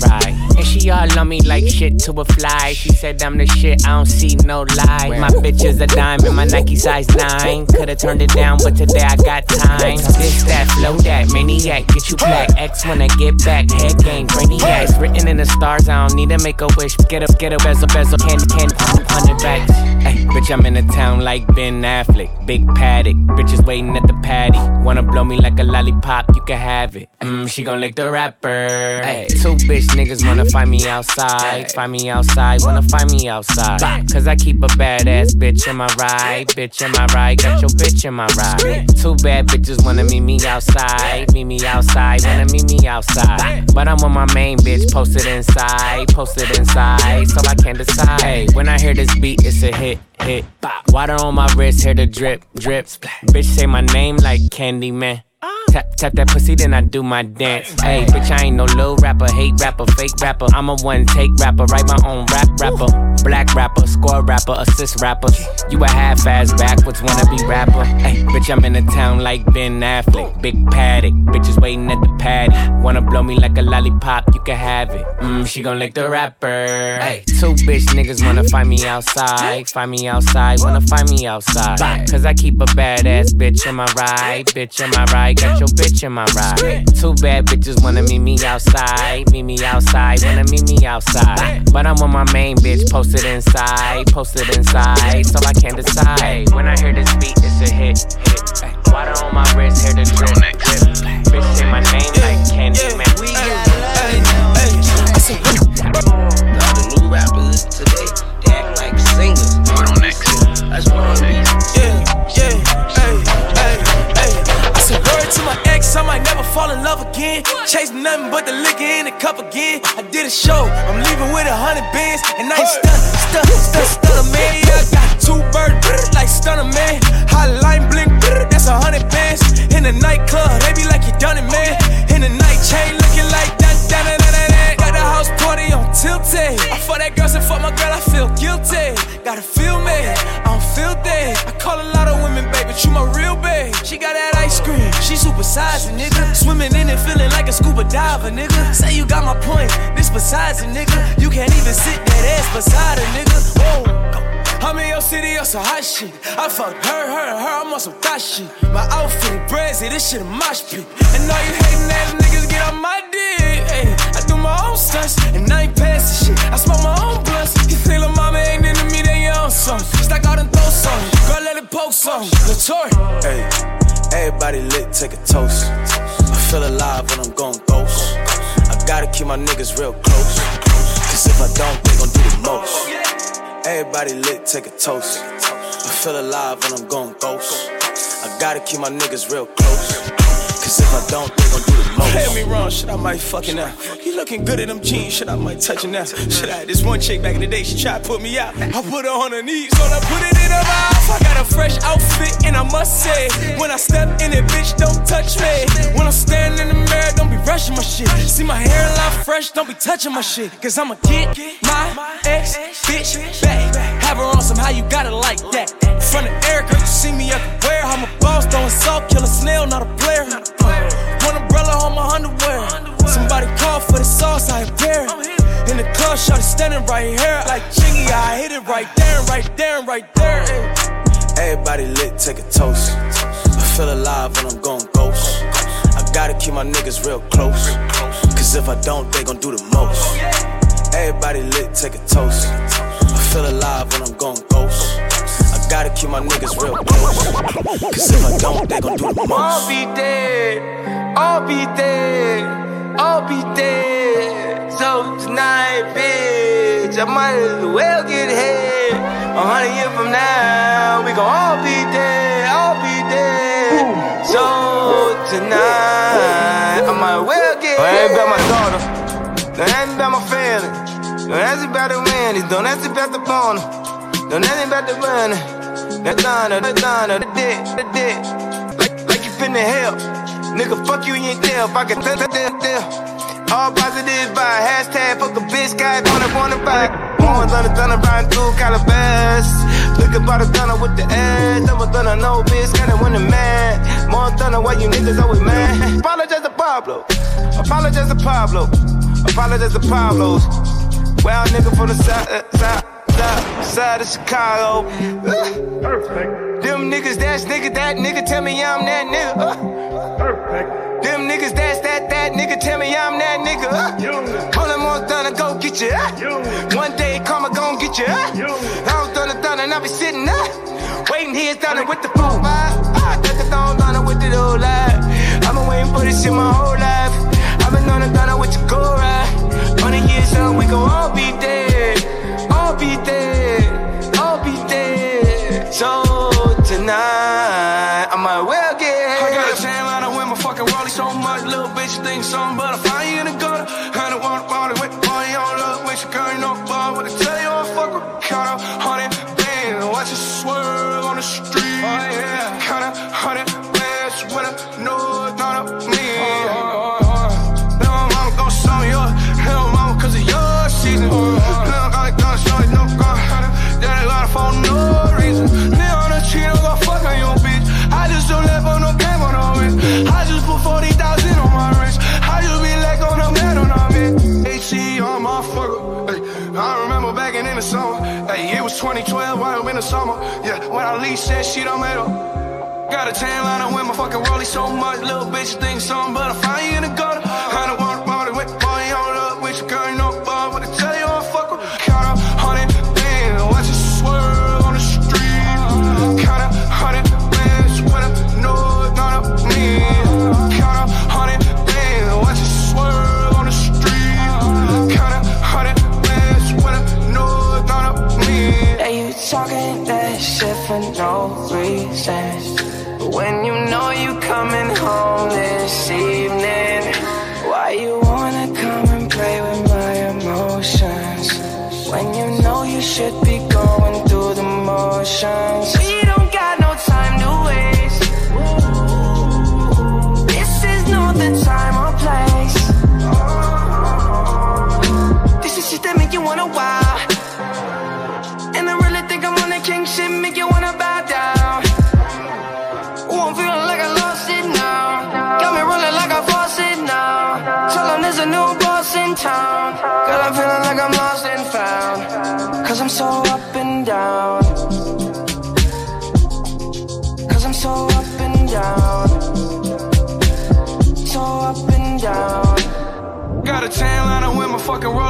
ride. And she all on me like shit to a fly. She said I'm the shit, I don't see no lie. My bitch is a diamond, my Nike size 9. Could've turned it down, but today I got time. This, that, flow, that, maniac, get you black. X I get back, head game, brainiac. It's written in the stars, I don't need to make a wish. Get up, get a bezel, bezel, candy, candy, hundred backs. Hey, bitch, I'm in the town like Ben Affleck. Big paddock, bitches waiting at the paddy. Wanna blow me like a lollipop, you can have it. Mmm, she gon' lick the rapper. Hey, two bitch niggas wanna find me outside. Find me outside, wanna find me outside. Cause I keep a badass bitch in my ride. Bitch in my ride, got your bitch in my ride. Two bad bitches wanna meet me outside. Meet me outside, wanna meet me outside. But I'm on my main bitch, posted inside. Posted inside, so I can't decide. Hey, when I hear this beat, it's a hit, hit. Water on my wrist, hear the drip, drip. Bitch say my name like Candyman. Tap, tap that pussy, then I do my dance. Hey, bitch, I ain't no low rapper, hate rapper, fake rapper. I'm a one take rapper, write my own rap rapper. Black rapper, score rapper, assist rapper. You a half ass backwards wannabe rapper. Hey, bitch, I'm in the town like Ben Affleck. Big paddock, bitches waiting at the paddy. Wanna blow me like a lollipop, you can have it. Mmm, she gon' lick the rapper. Hey, two bitch niggas wanna find me outside. Find me outside, wanna find me outside. Cause I keep a badass bitch in my ride. Bitch in my ride, got your bitch in my ride. Two bad bitches wanna meet me outside. Meet me outside, wanna meet me outside. But I'm on my main bitch, posted inside. Posted inside, so I can't decide. When I hear this beat, it's a hit. hit. Water on my wrist, hear the drip. drip. Bitch say my name like Candy Man. We All the new rappers today, they act like singers. That's what I mean. Yeah, yeah, to my ex, I might never fall in love again. Chase nothing but the liquor in the cup again. I did a show, I'm leaving with a hundred bands, and I ain't stun, stun, stun, stunner man. Yeah, I got two birds like stunner man. Hotline blink, that's a hundred bands. In the nightclub, they be like you done it, man. In the night chain, looking like that, that, that, house party on tilted. I fuck that girl, said fuck my girl, I feel guilty. Gotta feel me, I don't feel that. I call a lot of women, baby, you my real babe. She got that ice cream, she super sized, nigga. Swimming in it, feeling like a scuba diver, nigga. Say you got my point, this besides a nigga. You can't even sit that ass beside a nigga. Whoa. I'm in your city on some hot shit. I fucked her, her, her, I'm on some thot shit. My outfit brazy, this shit a mosh pit. And all you hating ass niggas get on my dick. My own stunts, and I ain't passing shit. I smoke my own blunts. You think lil' mama ain't into me, then you on some. Stack out and throw some. Girl, let it poke some. Latour. Hey, everybody lit, take a toast. I feel alive when I'm going ghost. I gotta keep my niggas real close. Cause if I don't, they gon' do the most. Everybody lit, take a toast. I feel alive when I'm going ghost. I gotta keep my niggas real close. Cause if I don't, they gon' do the most. Play me wrong, shit, I might fucking out. You looking good in them jeans, shit, I might touch it now. Shit, I had this one chick back in the day, she tried to put me out. I put her on her knees, so I put it in her mouth. I got a fresh outfit, and I must say, when I step in it, bitch, don't touch me. When I'm standing in the mirror, don't be rushing my shit. See my hairline fresh, don't be touching my shit. Cause I'ma get my ex bitch back. Have her on somehow, you got it like that. Front of Erica, you see me everywhere. I'm a boss, throwing salt, kill a snail, not a player. One umbrella on my underwear. Somebody call for the sauce, I appear. In the club, shot standing right here. Like Chingy, I hit it right there, right there, right there. Everybody lit, take a toast. I feel alive when I'm going ghost. I gotta keep my niggas real close. Cause if I don't, they gon' do the most. Everybody lit, take a toast. I feel alive when I'm going ghost. I I gotta keep my niggas real close. Cause if I don't, they gon' do the most. All be dead, all be dead, all be dead. So tonight, bitch, I might as well get head. A hundred years from now, we gon' all be dead, all be dead. So tonight, I might well get head. I ain't about my daughter, don't ask about my family. Don't ask me about the winnings, don't ask about the bonus. Ask me about the money. That Donna, that Donna, the dick, the dick. Like, like you finna help. Nigga, fuck you in your tail. If I can tell, tell, tell. All positive vibe. Hashtag fuck a bitch, guy, wanna, wanna buy. Than a thunder, riding through Calabas. Look about a thunder with the. Never done a no bitch, kinda when the mad. More thunder, why you niggas always mad? Apologize to Pablo. Apologize to Pablo. Apologize to Pablo's. Well, nigga from the side, uh, side, side, side of Chicago. Perfect. Them niggas, that's nigga, that nigga, tell me I'm that nigga. Uh. Perfect. Them niggas, that's that, that nigga, tell me I'm that nigga. Uh. Hold on, more thunder, go get you. Uh. One day, karma gon' get you. Uh. I was thunder, thunder, and I be sitting up. Waiting here, thunder with the food. Ah, that's the thong, thunder with the old life. I've been waiting for this shit my whole life. I've been on the thunder with your go ride. Years old, we gon' all be dead. All be dead. All be dead. So tonight, I might well get I got a tan line, I win my fucking Rollie so much. Little bitch think something, but I the summer. Yeah, when I that shit, I made up. Got a tan line, I win my fucking Rollie so much. Little bitch think something, but I find you in the gutter. I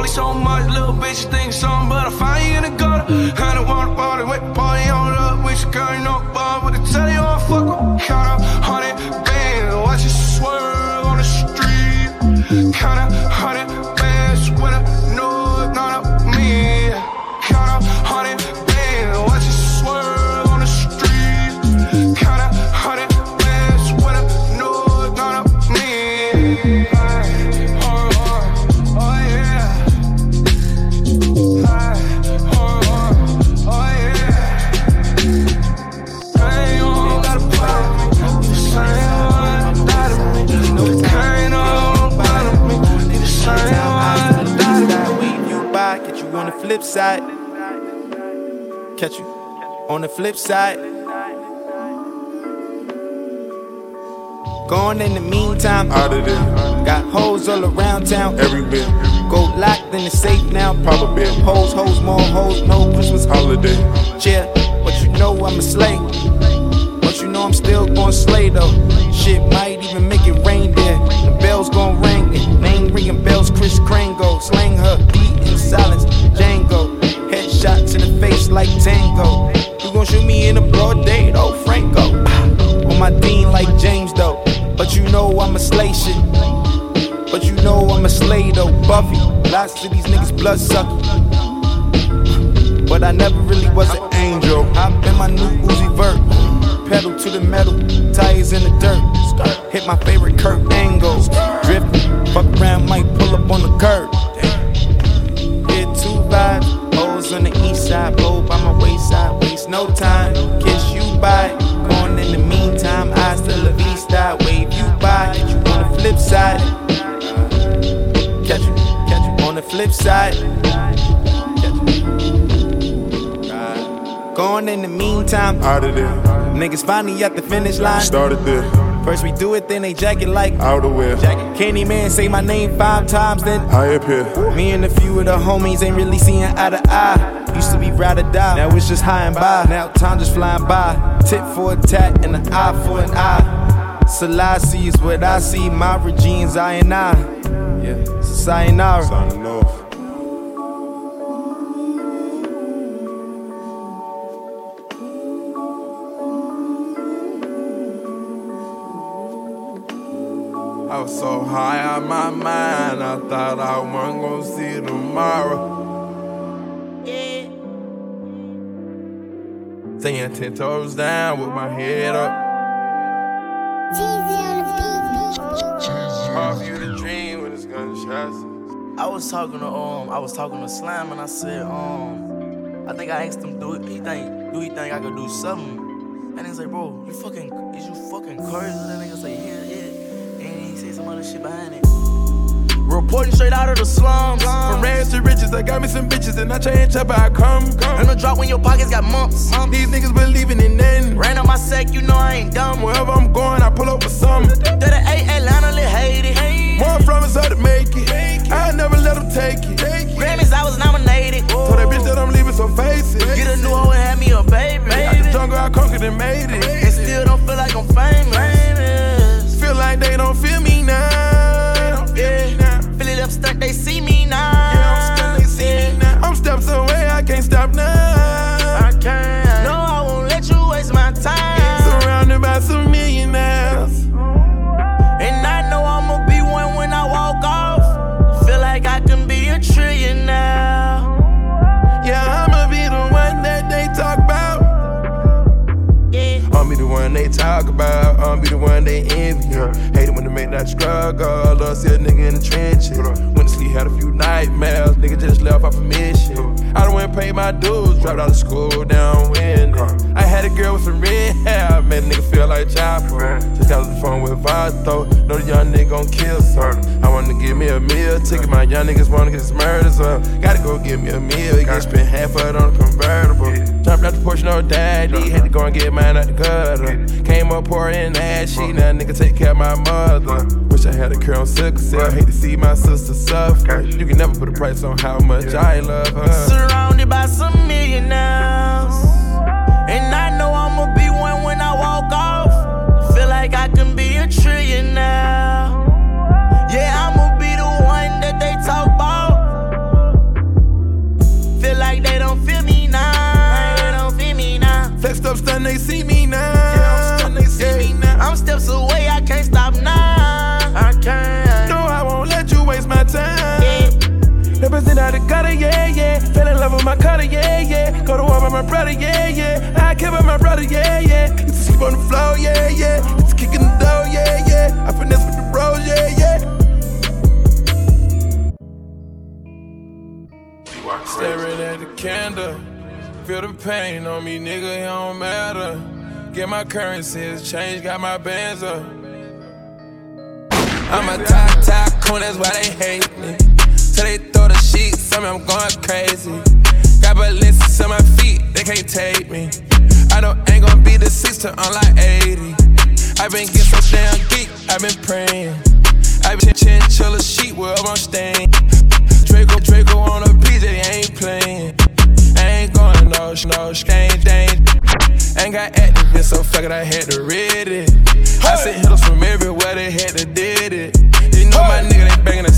Rollie so much. Little bitch you think something, but I find you in the gutter. I don't to bother with Catch you on the flip side. Gone in the meantime, Out of there, got hoes all around town. every bit, Go locked in the safe now. Probably. Hoes, hoes, more hoes, no Christmas holiday. Yeah, but you know I'm a slay. But you know I'm still gon' slay though. Shit might even make it rain there. The bells gon' ring. Name ringing bells, Chris Krango. Slang her beat in silence, face like Tango. You gon' shoot me in the broad day, though, Franco. On my dean like James, though. But you know I'm a slay shit. But you know I'm a slay, though, Buffy. Lots of these niggas blood sucking. But I never really was an angel. I've been my new Uzi Vert. Pedal to the metal, tires in the dirt. Hit my favorite curve angles. Drift, fuck around, might pull up on the curb. Get two vibes. On the east side, blow by my wayside. Waste no time, kiss you by. Going in the meantime, I still a V-star. Wave you by, get you on the flip side. Catch you, catch you on the flip side. Going in the meantime, out of there. Niggas finally at the finish line. Started there. First we do it, then they jacket like outerwear. Jacket. Candy man say my name five times, then I appear. Me and a few of the homies ain't really seeing eye to eye. Used to be ride or die, now it's just high and by. Now time just flying by. Tit for a tat and an eye for an eye. Selassie is what I see. My regime's I and I. Yeah, sayonara. Signing off. Was so high on my mind, I thought I wasn't see tomorrow. Staying ten toes down with my head up. The. I was talking to um, I was talking to Slam and I said um, I think I asked him do he think do he think I could do something? And he's like, bro, you fucking is you fucking crazy? That nigga yeah yeah, and some other shit behind it. Reporting straight out of the slums. From rags to riches, I got me some bitches and I change up how I come. And the drop when your pockets got mumps. These niggas believing in nothing. Ran on my sack, you know I ain't dumb. Wherever I'm going, I pull up with something. To the A Atlanta, lit Haiti. More from us how to make it. I never let them take it. Grammys, I was nominated. Told that bitch that I'm leaving, some faces. Get a new hoe and have me a baby. Out the jungle, I conquered and made it. And still don't feel like I'm famous. Feel like they don't feel me now. Yeah. Feel it up stuck, they see me now. Yeah, I'm stuck, they see me now. I'm steps away, I can't stop now. I'll be the one they envy. Hate it when they make that struggle. Love see a nigga in the trenches. Went to sleep, had a few nightmares. Nigga just left off a mission. I done went and paid my dues. Dropped out of school down winning. Uh, I had a girl with some red hair. Made a nigga feel like Chopper. Just got on the phone with Vato. Know the young nigga gon' kill some. I wanna give me a meal ticket. My young niggas wanna get his murders up. Gotta go get me a meal. Get spent half of it on a convertible. Jumped out the Porsche, no daddy. Had to go and get mine out the gutter. Came up pouring ass shit. Now nigga take care of my mother. Wish I had a girl on sickle cell. Hate to see my sister suffer. You can never put a price on how much I love her. By some millionaires. And I know I'ma be one when I walk off. Feel like I can be a trillion now. Yeah, I'ma be the one that they talk about. Feel like they don't feel me now. They don't feel me now. Flexed up, stun, they see me yeah, yeah. Go to war by my brother, yeah, yeah. I care about my brother, yeah, yeah. To sleep on the floor, yeah, yeah. Used to kick in the door, yeah, yeah. I finesse with the bros, yeah, yeah. Staring at the candle. Feel the pain on me, nigga, it don't matter. Get my currencies, change, got my bands up. I'm a top, top coon, that's why they hate me. Till they throw the sheets, tell me I'm going crazy. Got Balenciagas on my feet, they can't take me. I know ain't gonna be the six to unlike 80. i been getting so damn geek, i been praying. i been chinchilla sheet where I'm staying. Draco, Draco on a PJ, ain't playing. I ain't going no, no, ain't. Ain't got activists, so fuck it, I had to read it. I sent hitters from everywhere, they had to did it. You know my nigga, they banging the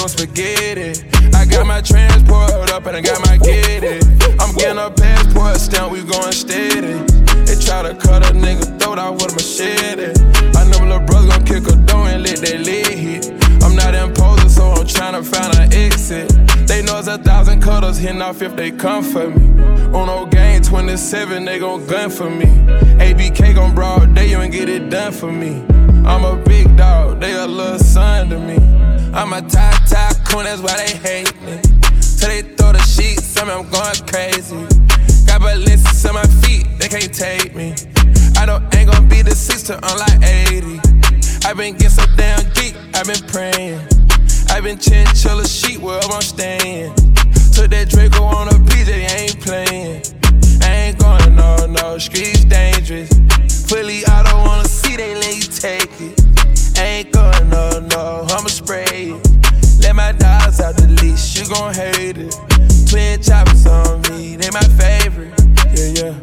cool spaghetti. I got my transport up and I got my get it. I'm getting a passport stamp, we going steady. They try to cut a nigga throat out with a machete. I know little brother gon' kick a door and let that lid hit. I'm not imposing, so I'm trying to find an exit. A thousand cutters hitting off if they come for me. On no game 27, they gon' gun for me. ABK gon' broad day, you ain't get it done for me. I'm a big dog, they a little son to me. I'm a top top coon, that's why they hate me. Till they throw the sheets, tell me I'm going crazy. Got ballistics on my feet, they can't take me. I don't ain't gonna be the six to unlike 80. i been getting so damn geek, i been praying. I been chinchilla sheet where I'm staying. Took that Draco on a PJ, ain't playing. I ain't going no, no, streets dangerous. Fully auto on a seat, they let you take it. ain't going no, no, I'ma spray it. Let my dogs out the leash, you gon' hate it. Twin choppers on me, they my favorite. Yeah, yeah.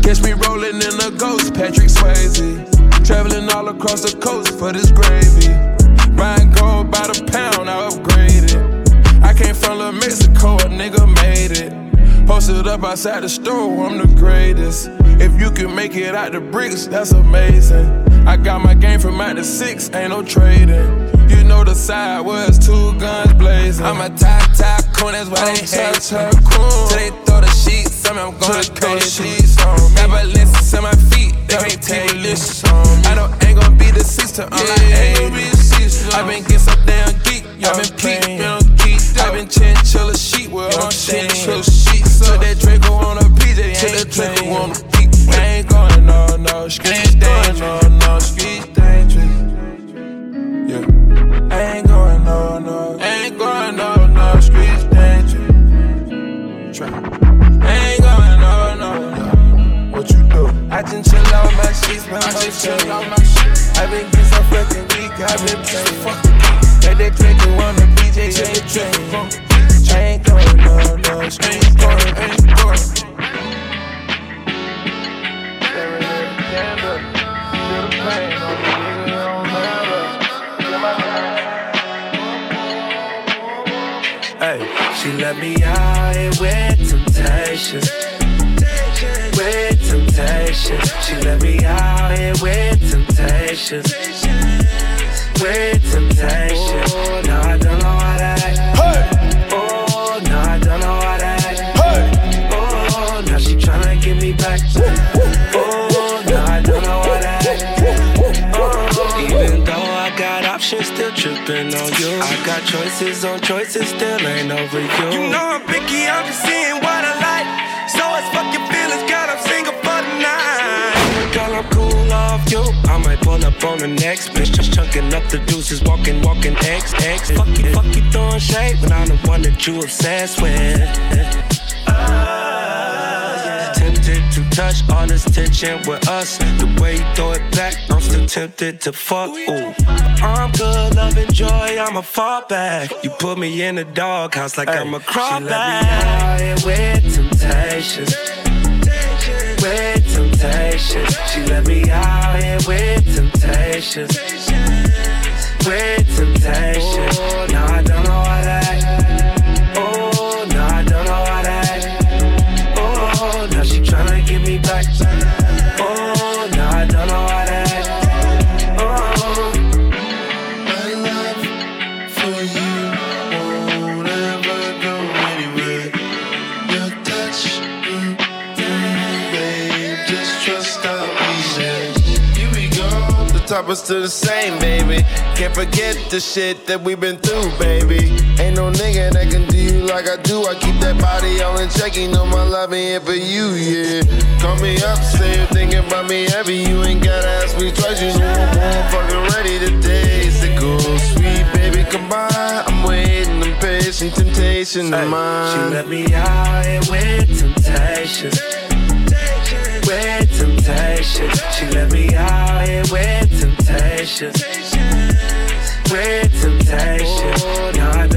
Catch me rolling in the ghost, Patrick Swayze. Traveling all across the coast for this gravy. Buying gold by the pound, I upgraded. I came from La Mexico, a nigga made it. Posted up outside the store, I'm the greatest. If you can make it out the bricks, that's amazing. I got my game from out the six, ain't no trading. You know the side was two guns blazing. I'm a top top coon, that's why they hate. Till they throw the sheets on me, I'm going crazy. Got ballistics on my feet, they can't take me. I know ain't gonna be the sister, I'm like 80. I been getting so damn geek, I been peep, I been chinchilla sheet where I'm chinchilla sheet. So that Draco on a PJ, ain't that Draco on a peep. I ain't going no, no, street dangerous, no, no, street dangerous. Try. Ain't going no, no, no. What you do? I just chill on my sheets, man. I just chill on my sheets. I been getting so fucking weak, I been playing. Fuck Let that drink on the BJ, the drink. I ain't going no, no. Streets going, ain't going. Feel the pain on the nigga on the Feel my pain. Hey, she let me out here with temptation. With temptation. She let me out here with temptation. With temptation. No, I don't know how to act. Hey. Oh, no, I don't know how to act. Hey. Oh, now she tryna get me back. Oh, on you. I got choices on choices, still ain't over you. You know I'm picky, I'm just seeing what I like. So it's fuck your feelings, God, I'm single for the night. Girl, I'm cool off you. I might pull up on the next bitch, just chunking up the deuces, walking, walking X, X. Fuck you, fuck you throwing shade when I'm the one that you obsessed with. Tempted to touch all this tension with us. The way you throw it back, I'm still tempted to fuck. Ooh. I'm good, loving joy, I'm a fall back. You put me in the doghouse like I'm a crawl She let me with temptation. With temptation. She let me out here with temptation. With temptation. Now I Is the same, baby. Can't forget the shit that we've been through, baby. Ain't no nigga that can do you like I do. I keep that body all in check. You know my love ain't here for you, yeah. Call me up, say you're thinking about me heavy. You ain't gotta ask me twice. You know I'm more fucking ready today. Say go sweet, baby, come by. I'm waiting, I'm patient, temptation of mine. She let me out here with temptation. With temptation. She let me out here with temptation. With temptation. Now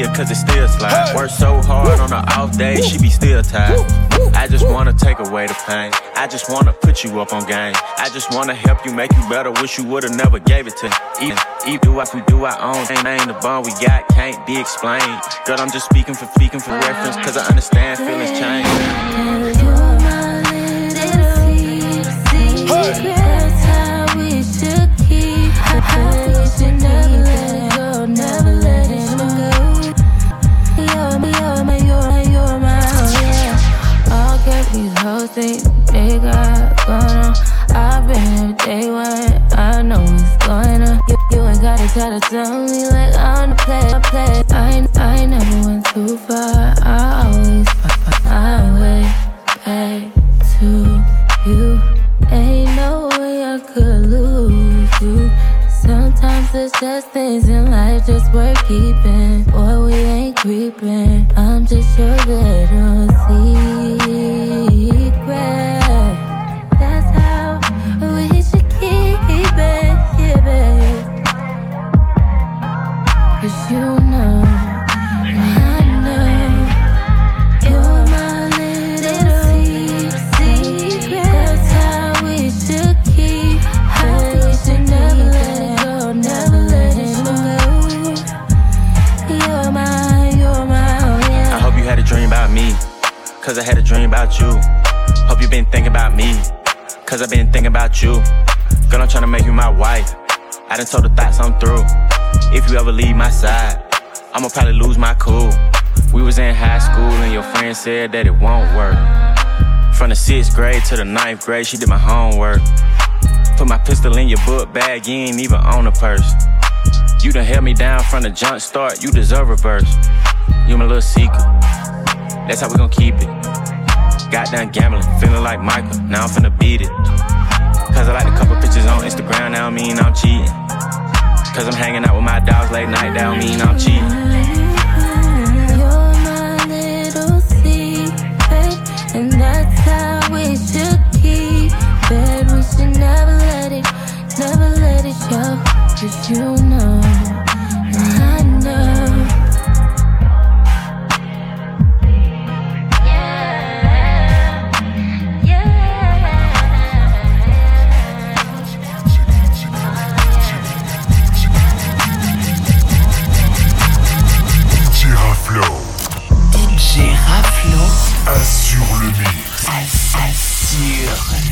Cause it still slides. Hey. Work so hard on the off day, she be still tired. I just wanna take away the pain. I just wanna put you up on game. I just wanna help you make you better. Wish you would've never gave it to me. Even, even do what we do our own thing. Ain't the bond we got can't be explained. Girl, I'm just speaking for speaking for reference, cause I understand feelings change. Hey. think they got going on. I've been here day one, I know it's going on. You, you ain't gotta try to tell me like I'm the player, play. I, I never went too far, I always, find my way back to you. Ain't no way I could lose you. Sometimes it's just things in life just worth keeping, Boy we ain't creeping. I'm just your little seed. I'ma probably lose my cool. We was in high school and your friend said that it won't work. From the sixth grade to the ninth grade, she did my homework. Put my pistol in your book bag, you ain't even own a purse. You done held me down from the jump start, you deserve a verse. You my little secret, that's how we gon' keep it. Got done gambling, feeling like Michael, now I'm finna beat it. Cause I like a couple pictures on Instagram, now I mean I'm cheating. Cause I'm hanging out with my dogs late night, that don't mean I'm cheating. You're my little secret, and that's how we should keep it. We should never let it, never let it you know, Assure le mix. assure